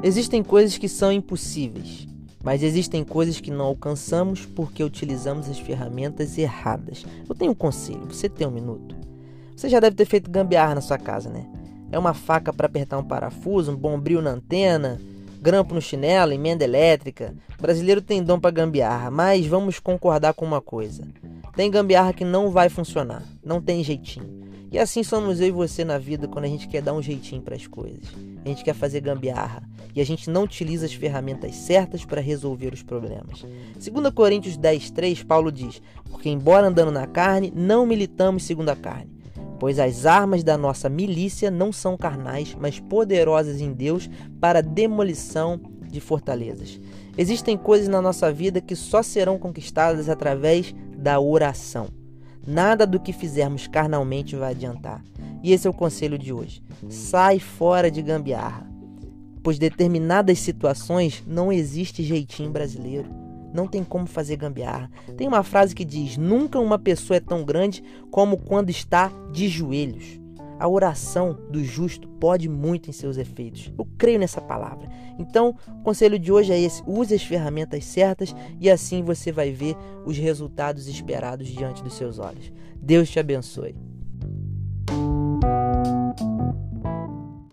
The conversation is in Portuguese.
Existem coisas que são impossíveis, mas existem coisas que não alcançamos porque utilizamos as ferramentas erradas. Eu tenho um conselho, você tem um minuto. Você já deve ter feito gambiarra na sua casa, né? É uma faca para apertar um parafuso, um bombril na antena, grampo no chinelo, emenda elétrica. O brasileiro tem dom para gambiarra, mas vamos concordar com uma coisa. Tem gambiarra que não vai funcionar, não tem jeitinho. E assim somos eu e você na vida quando a gente quer dar um jeitinho para as coisas. A gente quer fazer gambiarra e a gente não utiliza as ferramentas certas para resolver os problemas. 2 Coríntios 10:3, Paulo diz: "Porque embora andando na carne, não militamos segundo a carne, pois as armas da nossa milícia não são carnais, mas poderosas em Deus para demolição de fortalezas." Existem coisas na nossa vida que só serão conquistadas através da oração. Nada do que fizermos carnalmente vai adiantar. E esse é o conselho de hoje. Sai fora de gambiarra, pois determinadas situações não existe jeitinho brasileiro. Não tem como fazer gambiarra. Tem uma frase que diz: Nunca uma pessoa é tão grande como quando está de joelhos. A oração do justo pode muito em seus efeitos. Eu creio nessa palavra. Então, o conselho de hoje é esse: use as ferramentas certas e assim você vai ver os resultados esperados diante dos seus olhos. Deus te abençoe.